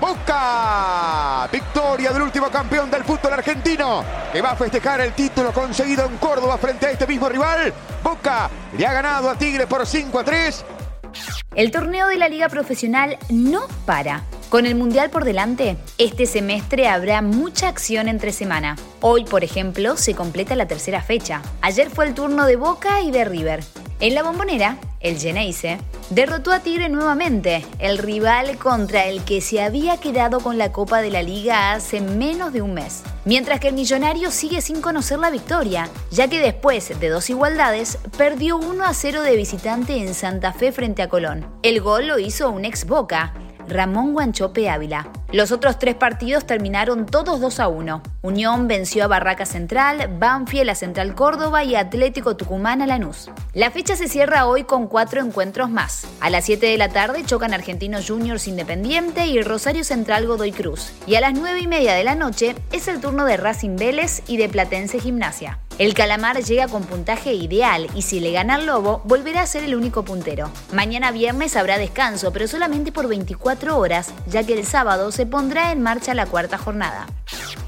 Boca. Victoria del último campeón del fútbol argentino que va a festejar el título conseguido en Córdoba frente a este mismo rival. Boca le ha ganado a Tigre por 5 a 3. El torneo de la Liga Profesional no para. Con el Mundial por delante, este semestre habrá mucha acción entre semana. Hoy, por ejemplo, se completa la tercera fecha. Ayer fue el turno de Boca y de River. En la bombonera, el Geneise derrotó a Tigre nuevamente, el rival contra el que se había quedado con la Copa de la Liga hace menos de un mes. Mientras que el Millonario sigue sin conocer la victoria, ya que después de dos igualdades perdió 1 a 0 de visitante en Santa Fe frente a Colón. El gol lo hizo un ex Boca, Ramón Guanchope Ávila. Los otros tres partidos terminaron todos 2 a 1. Unión venció a Barraca Central, Banfield a Central Córdoba y Atlético Tucumán a Lanús. La fecha se cierra hoy con cuatro encuentros más. A las 7 de la tarde chocan Argentinos Juniors Independiente y Rosario Central Godoy Cruz. Y a las 9 y media de la noche es el turno de Racing Vélez y de Platense Gimnasia. El calamar llega con puntaje ideal y si le gana al lobo, volverá a ser el único puntero. Mañana viernes habrá descanso, pero solamente por 24 horas, ya que el sábado se pondrá en marcha la cuarta jornada.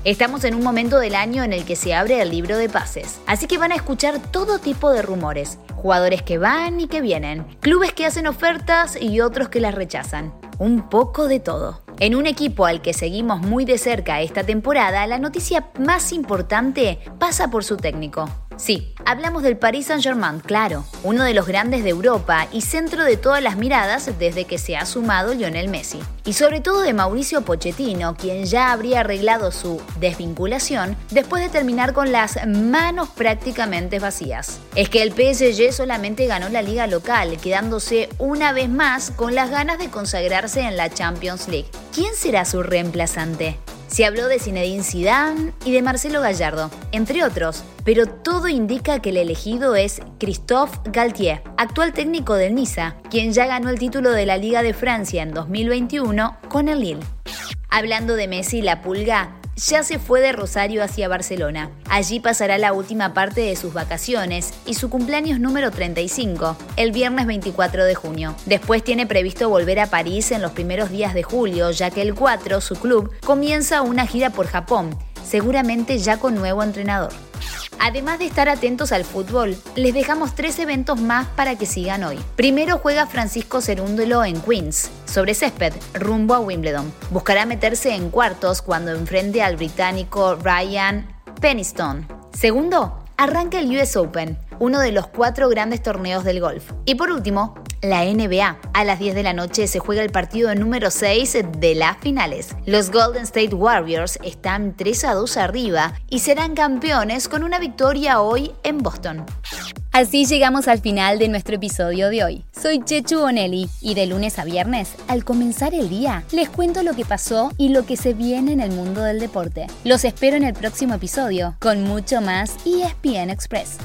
Estamos en un momento del año en el que se abre el libro de pases, así que van a escuchar todo tipo de rumores, jugadores que van y que vienen, clubes que hacen ofertas y otros que las rechazan. Un poco de todo. En un equipo al que seguimos muy de cerca esta temporada, la noticia más importante pasa por su técnico. Sí, hablamos del Paris Saint-Germain, claro, uno de los grandes de Europa y centro de todas las miradas desde que se ha sumado Lionel Messi. Y sobre todo de Mauricio Pochettino, quien ya habría arreglado su desvinculación después de terminar con las manos prácticamente vacías. Es que el PSG solamente ganó la liga local, quedándose una vez más con las ganas de consagrarse en la Champions League. ¿Quién será su reemplazante? Se habló de Zinedine Zidane y de Marcelo Gallardo, entre otros, pero todo indica que el elegido es Christophe Galtier, actual técnico del Niza, quien ya ganó el título de la Liga de Francia en 2021 con el Lille. Hablando de Messi, la pulga ya se fue de Rosario hacia Barcelona. Allí pasará la última parte de sus vacaciones y su cumpleaños número 35, el viernes 24 de junio. Después tiene previsto volver a París en los primeros días de julio, ya que el 4, su club, comienza una gira por Japón, seguramente ya con nuevo entrenador. Además de estar atentos al fútbol, les dejamos tres eventos más para que sigan hoy. Primero juega Francisco Cerúndulo en Queens, sobre césped, rumbo a Wimbledon. Buscará meterse en cuartos cuando enfrente al británico Ryan Peniston. Segundo, arranca el US Open, uno de los cuatro grandes torneos del golf. Y por último, la NBA. A las 10 de la noche se juega el partido número 6 de las finales. Los Golden State Warriors están 3 a 2 arriba y serán campeones con una victoria hoy en Boston. Así llegamos al final de nuestro episodio de hoy. Soy Chechu Bonelli y de lunes a viernes, al comenzar el día, les cuento lo que pasó y lo que se viene en el mundo del deporte. Los espero en el próximo episodio con mucho más ESPN Express.